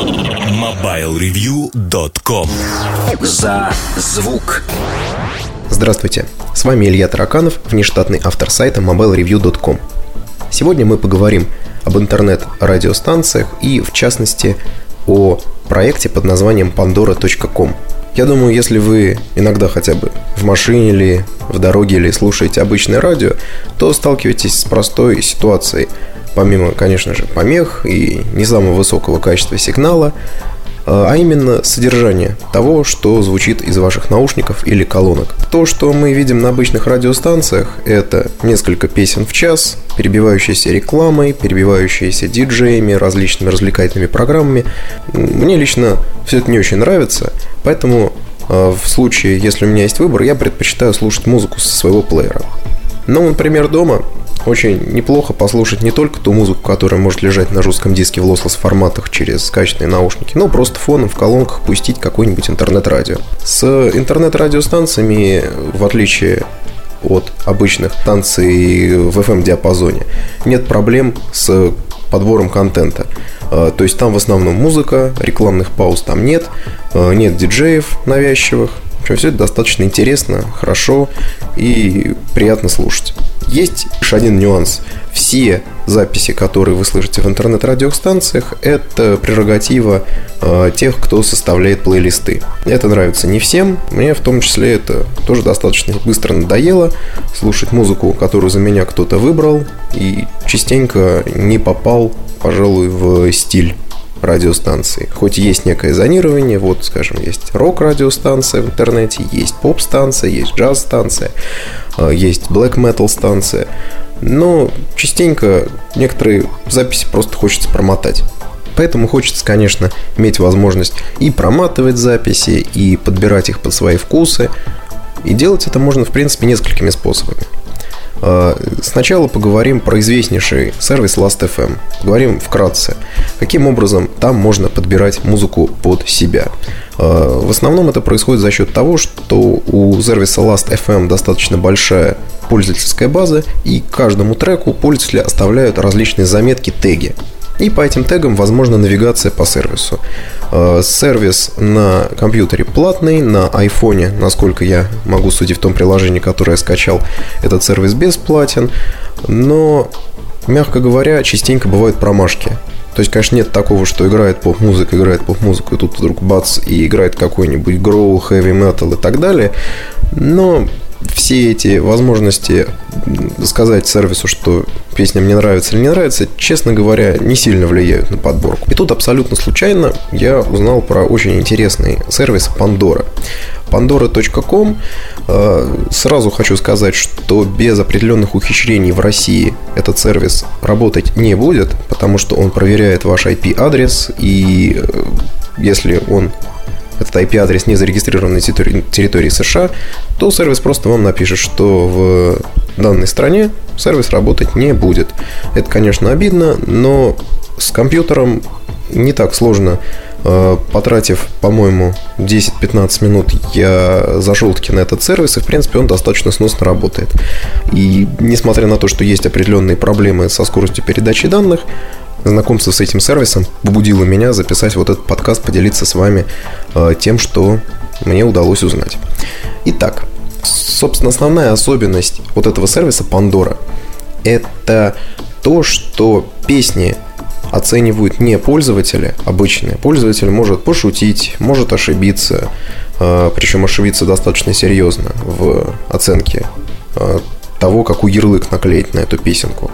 MobileReview.com За звук. Здравствуйте, с вами Илья Тараканов, внештатный автор сайта mobilereview.com. Сегодня мы поговорим об интернет-радиостанциях и, в частности, о проекте под названием pandora.com. Я думаю, если вы иногда хотя бы в машине или в дороге или слушаете обычное радио, то сталкиваетесь с простой ситуацией. Помимо, конечно же, помех и не самого высокого качества сигнала, а именно содержание того, что звучит из ваших наушников или колонок. То, что мы видим на обычных радиостанциях, это несколько песен в час, перебивающиеся рекламой, перебивающиеся диджеями, различными развлекательными программами. Мне лично все это не очень нравится, поэтому а, в случае, если у меня есть выбор, я предпочитаю слушать музыку со своего плеера. Но, например, дома очень неплохо послушать не только ту музыку, которая может лежать на жестком диске в lossless форматах через качественные наушники, но просто фоном в колонках пустить какое-нибудь интернет-радио. С интернет-радиостанциями, в отличие от обычных станций в FM-диапазоне, нет проблем с подбором контента. А, то есть там в основном музыка, рекламных пауз там нет, а, нет диджеев навязчивых, общем, все это достаточно интересно, хорошо и приятно слушать. Есть лишь один нюанс. Все записи, которые вы слышите в интернет-радиостанциях, это прерогатива э, тех, кто составляет плейлисты. Это нравится не всем. Мне в том числе это тоже достаточно быстро надоело. Слушать музыку, которую за меня кто-то выбрал, и частенько не попал, пожалуй, в стиль радиостанции. Хоть есть некое зонирование, вот, скажем, есть рок-радиостанция в интернете, есть поп-станция, есть джаз-станция, э, есть блэк-метал станция, но частенько некоторые записи просто хочется промотать. Поэтому хочется, конечно, иметь возможность и проматывать записи, и подбирать их под свои вкусы. И делать это можно, в принципе, несколькими способами. А, сначала поговорим про известнейший сервис Last.fm. Говорим вкратце, каким образом там можно подбирать музыку под себя. А, в основном это происходит за счет того, что у сервиса Last.fm достаточно большая пользовательская база, и каждому треку пользователи оставляют различные заметки, теги. И по этим тегам возможна навигация по сервису. Э, сервис на компьютере платный, на айфоне, насколько я могу судить в том приложении, которое я скачал, этот сервис бесплатен. Но, мягко говоря, частенько бывают промашки. То есть, конечно, нет такого, что играет поп-музыка, играет поп-музыку, и тут вдруг бац, и играет какой-нибудь гроу, хэви метал и так далее. Но все эти возможности сказать сервису, что песня мне нравится или не нравится, честно говоря, не сильно влияют на подборку. И тут абсолютно случайно я узнал про очень интересный сервис Pandora. Pandora.com э, Сразу хочу сказать, что без определенных ухищрений в России этот сервис работать не будет, потому что он проверяет ваш IP-адрес, и э, если он этот IP-адрес не зарегистрирован на территории США, то сервис просто вам напишет, что в данной стране сервис работать не будет. Это, конечно, обидно, но с компьютером не так сложно. Э, потратив, по-моему, 10-15 минут, я зашел таки на этот сервис, и, в принципе, он достаточно сносно работает. И несмотря на то, что есть определенные проблемы со скоростью передачи данных, знакомство с этим сервисом побудило меня записать вот этот подкаст, поделиться с вами э, тем, что мне удалось узнать. Итак, собственно, основная особенность вот этого сервиса Pandora – это то, что песни оценивают не пользователи обычные. Пользователь может пошутить, может ошибиться, э, причем ошибиться достаточно серьезно в оценке э, того, какой ярлык наклеить на эту песенку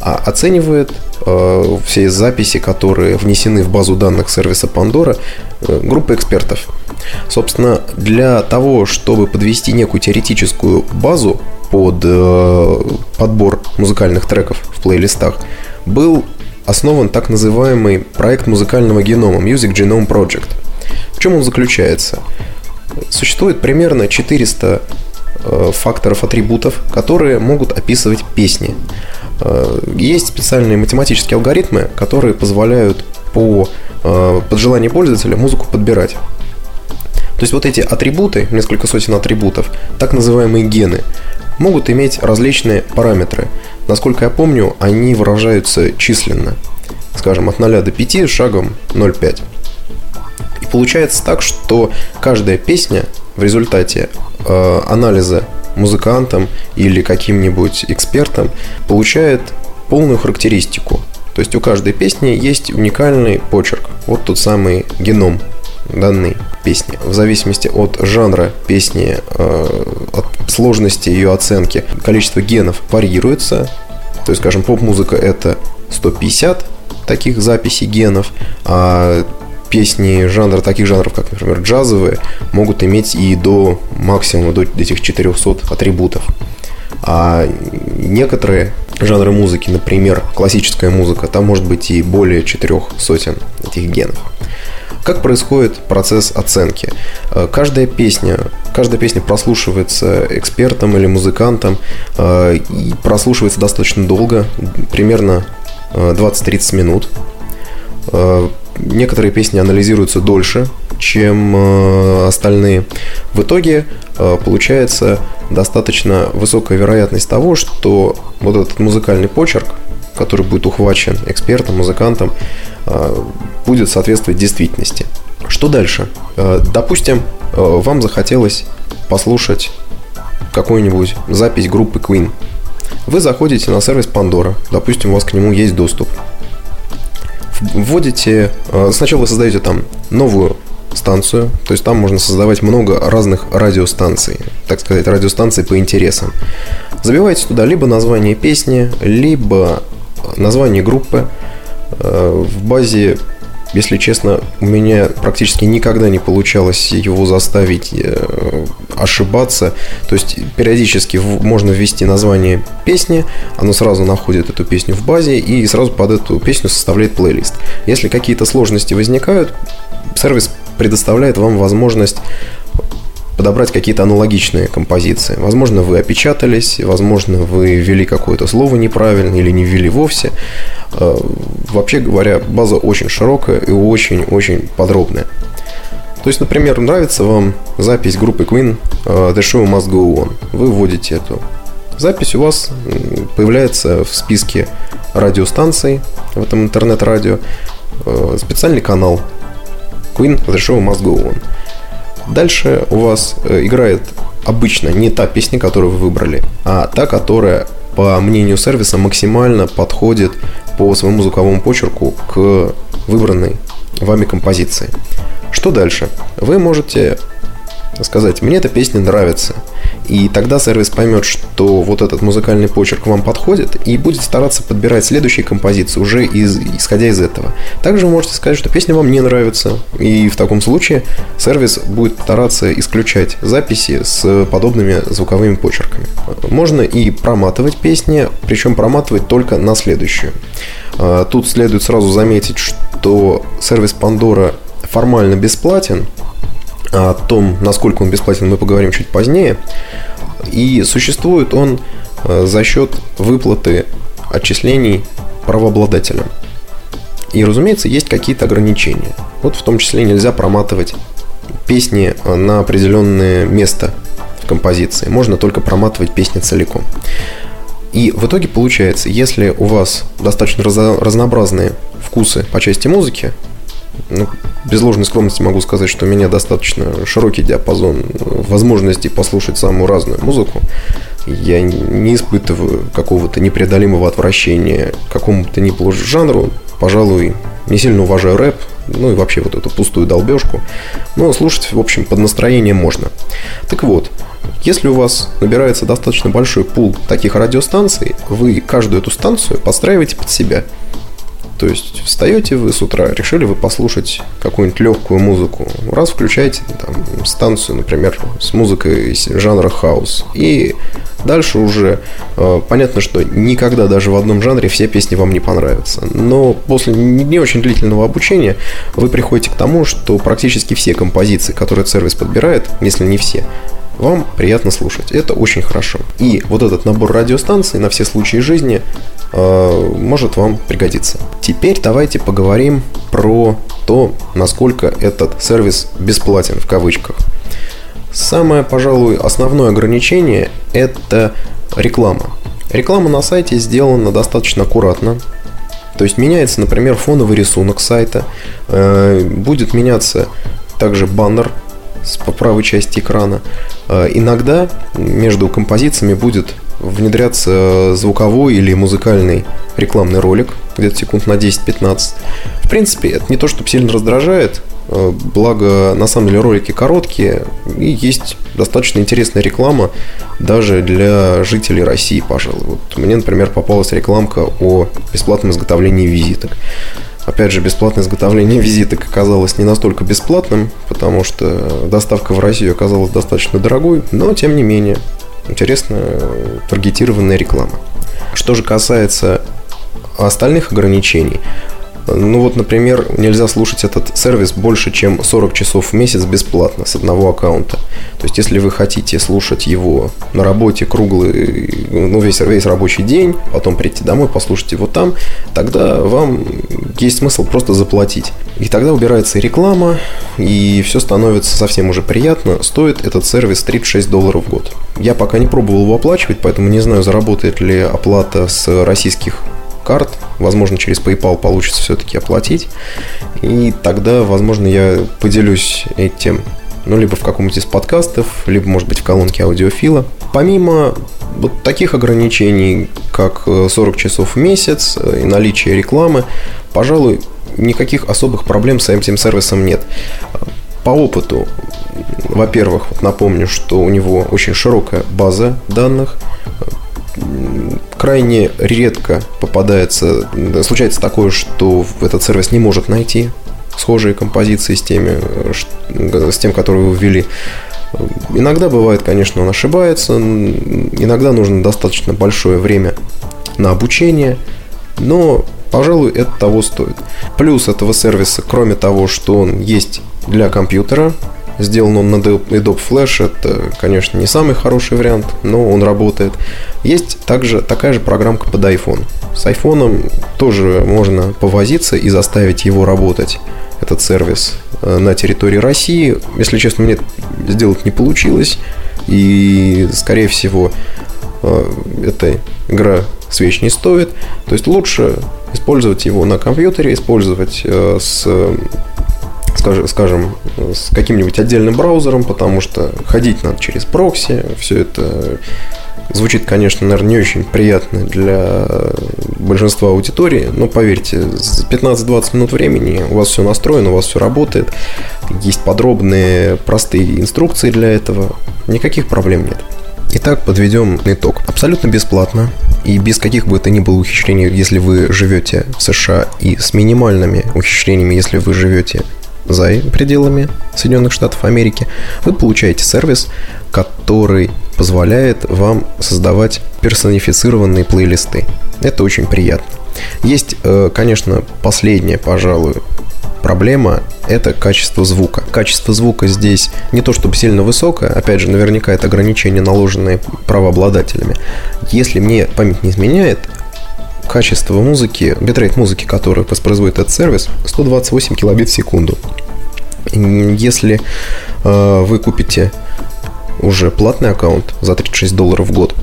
оценивает э, все записи, которые внесены в базу данных сервиса Pandora, э, группа экспертов. Собственно, для того, чтобы подвести некую теоретическую базу под э, подбор музыкальных треков в плейлистах, был основан так называемый проект музыкального генома Music Genome Project. В чем он заключается? Существует примерно 400 э, факторов, атрибутов, которые могут описывать песни. Э, есть специальные математические алгоритмы, которые позволяют по э, под желание пользователя музыку подбирать. То есть вот эти атрибуты, несколько сотен атрибутов, так называемые гены, могут иметь различные параметры. Насколько я помню, они выражаются численно. Скажем, от 0 до 5 шагом 0,5. получается так, что каждая песня в результате э, анализа музыкантом или каким-нибудь экспертом получает полную характеристику. То есть у каждой песни есть уникальный почерк. Вот тот самый геном данной песни. В зависимости от жанра песни, э, от сложности ее оценки, количество генов варьируется. То есть, скажем, поп-музыка это 150 таких записей генов, а песни жанра, таких жанров, как, например, джазовые, могут иметь и до максимума, до этих 400 атрибутов. А некоторые жанры музыки, например, классическая музыка, там может быть и более четырех сотен этих генов. Как происходит процесс оценки? Э, каждая песня, каждая песня прослушивается экспертом или музыкантом э, и прослушивается достаточно долго, примерно 20-30 э, минут. Некоторые песни анализируются дольше, чем остальные. В итоге получается достаточно высокая вероятность того, что вот этот музыкальный почерк, который будет ухвачен экспертом, музыкантом, будет соответствовать действительности. Что дальше? Допустим, вам захотелось послушать какую-нибудь запись группы Queen. Вы заходите на сервис Pandora, допустим, у вас к нему есть доступ. Вводите, сначала вы создаете там новую станцию, то есть там можно создавать много разных радиостанций, так сказать, радиостанций по интересам. Забиваете туда либо название песни, либо название группы. Э, в базе, если честно, у меня практически никогда не получалось его заставить э, ошибаться. То есть периодически можно ввести название песни, оно сразу находит эту песню в базе и сразу под эту песню составляет плейлист. Если какие-то сложности возникают, сервис предоставляет вам возможность подобрать какие-то аналогичные композиции. Возможно, вы опечатались, возможно, вы ввели какое-то слово неправильно или не ввели вовсе. Э, вообще говоря, база очень широкая и очень-очень подробная. То есть, например, нравится вам запись группы Queen э, The Show Must Go On. Вы вводите эту запись, у вас появляется в списке радиостанций в этом интернет-радио э, специальный канал Queen The Show Must Go On. Дальше у вас э, играет обычно не та песня, которую вы выбрали, а та, которая, по мнению сервиса, максимально подходит по своему звуковому почерку к выбранной вами композиции. Что дальше? Вы можете сказать, мне эта песня нравится. И тогда сервис поймет, что вот этот музыкальный почерк вам подходит и будет стараться подбирать следующие композиции уже из, исходя из этого. Также вы можете сказать, что песня вам не нравится. И в таком случае сервис будет стараться исключать записи с подобными звуковыми почерками. Можно и проматывать песни, причем проматывать только на следующую. А, тут следует сразу заметить, что сервис Pandora формально бесплатен, о том, насколько он бесплатен, мы поговорим чуть позднее. И существует он э, за счет выплаты отчислений правообладателям. И, разумеется, есть какие-то ограничения. Вот в том числе нельзя проматывать песни на определенное место в композиции. Можно только проматывать песни целиком. И в итоге получается, если у вас достаточно разнообразные вкусы по части музыки, ну, без ложной скромности могу сказать, что у меня достаточно широкий диапазон возможностей послушать самую разную музыку. Я не испытываю какого-то непреодолимого отвращения к какому-то ни жанру. Пожалуй, не сильно уважаю рэп, ну и вообще вот эту пустую долбежку. Но слушать, в общем, под настроение можно. Так вот, если у вас набирается достаточно большой пул таких радиостанций, вы каждую эту станцию подстраиваете под себя – то есть встаете вы с утра, решили вы послушать какую-нибудь легкую музыку. Раз включаете там, станцию, например, с музыкой жанра хаус. И дальше уже э, понятно, что никогда даже в одном жанре все песни вам не понравятся. Но после не очень длительного обучения вы приходите к тому, что практически все композиции, которые сервис подбирает, если не все, вам приятно слушать. Это очень хорошо. И вот этот набор радиостанций на все случаи жизни э, может вам пригодиться. Теперь давайте поговорим про то, насколько этот сервис бесплатен в кавычках. Самое, пожалуй, основное ограничение – это реклама. Реклама на сайте сделана достаточно аккуратно. То есть меняется, например, фоновый рисунок сайта, э, будет меняться также баннер по правой части экрана. Э, иногда между композициями будет внедряться звуковой или музыкальный рекламный ролик, где-то секунд на 10-15. В принципе, это не то, что сильно раздражает, э, благо на самом деле ролики короткие и есть достаточно интересная реклама даже для жителей России, пожалуй. Вот мне, например, попалась рекламка о бесплатном изготовлении визиток. Опять же, бесплатное изготовление визиток оказалось не настолько бесплатным, потому что доставка в Россию оказалась достаточно дорогой, но тем не менее интересная таргетированная реклама. Что же касается остальных ограничений, ну вот, например, нельзя слушать этот сервис больше, чем 40 часов в месяц бесплатно с одного аккаунта. То есть, если вы хотите слушать его на работе круглый, ну, весь, весь рабочий день, потом прийти домой, послушать его там, тогда вам есть смысл просто заплатить. И тогда убирается реклама, и все становится совсем уже приятно. Стоит этот сервис 36 долларов в год. Я пока не пробовал его оплачивать, поэтому не знаю, заработает ли оплата с российских карт. Возможно, через PayPal получится все-таки оплатить. И тогда, возможно, я поделюсь этим ну, либо в каком-нибудь из подкастов, либо, может быть, в колонке аудиофила. Помимо вот таких ограничений, как 40 часов в месяц и наличие рекламы, пожалуй, никаких особых проблем с этим сервисом нет. По опыту, во-первых, напомню, что у него очень широкая база данных, крайне редко попадается, случается такое, что этот сервис не может найти схожие композиции с теми, с тем, которые вы ввели. Иногда бывает, конечно, он ошибается, иногда нужно достаточно большое время на обучение, но, пожалуй, это того стоит. Плюс этого сервиса, кроме того, что он есть для компьютера, Сделан он на Adobe Flash. Это, конечно, не самый хороший вариант, но он работает. Есть также такая же программка под iPhone. С iPhone тоже можно повозиться и заставить его работать, этот сервис, э, на территории России. Если честно, мне сделать не получилось. И, скорее всего, э, эта игра свеч не стоит. То есть лучше использовать его на компьютере, использовать э, с скажем, скажем, с каким-нибудь отдельным браузером, потому что ходить надо через прокси, все это звучит, конечно, наверное, не очень приятно для большинства аудитории, но поверьте, за 15-20 минут времени у вас все настроено, у вас все работает, есть подробные, простые инструкции для этого, никаких проблем нет. Итак, подведем итог. Абсолютно бесплатно и без каких бы то ни было ухищрений, если вы живете в США, и с минимальными ухищрениями, если вы живете за пределами Соединенных Штатов Америки, вы получаете сервис, который позволяет вам создавать персонифицированные плейлисты. Это очень приятно. Есть, э, конечно, последняя, пожалуй, проблема – это качество звука. Качество звука здесь не то чтобы сильно высокое, опять же, наверняка это ограничение, наложенное правообладателями. Если мне память не изменяет, качество музыки, битрейт музыки, которую воспроизводит этот сервис, 128 килобит в секунду. Если э, вы купите уже платный аккаунт за 36 долларов в год,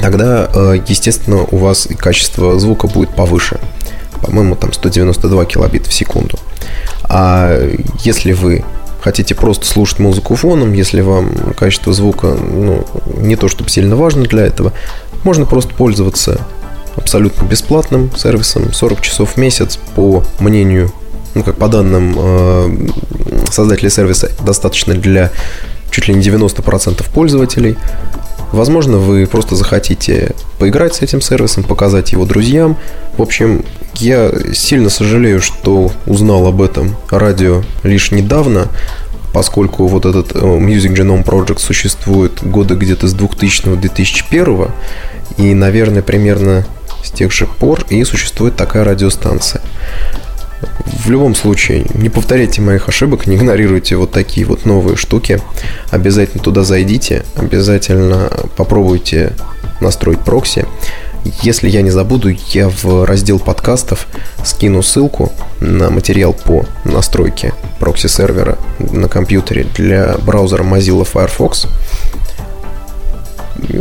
тогда, э, естественно, у вас и качество звука будет повыше. По-моему, там 192 килобит в секунду. А если вы хотите просто слушать музыку фоном, если вам качество звука ну, не то чтобы сильно важно для этого, можно просто пользоваться абсолютно бесплатным сервисом 40 часов в месяц по мнению, ну как по данным э, создателей сервиса, достаточно для чуть ли не 90% пользователей. Возможно, вы просто захотите поиграть с этим сервисом, показать его друзьям. В общем, я сильно сожалею, что узнал об этом радио лишь недавно, поскольку вот этот э, Music Genome Project существует года где-то с 2000-2001, и, наверное, примерно с тех же пор и существует такая радиостанция. В любом случае, не повторяйте моих ошибок, не игнорируйте вот такие вот новые штуки. Обязательно туда зайдите, обязательно попробуйте настроить прокси. Если я не забуду, я в раздел подкастов скину ссылку на материал по настройке прокси-сервера на компьютере для браузера Mozilla Firefox.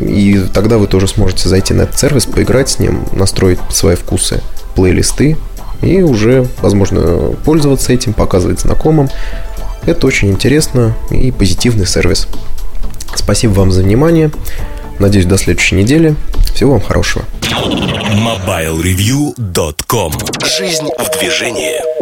И тогда вы тоже сможете зайти на этот сервис, поиграть с ним, настроить свои вкусы, плейлисты и уже, возможно, пользоваться этим, показывать знакомым. Это очень интересно и позитивный сервис. Спасибо вам за внимание. Надеюсь, до следующей недели. Всего вам хорошего. Mobilereview.com Жизнь в движении.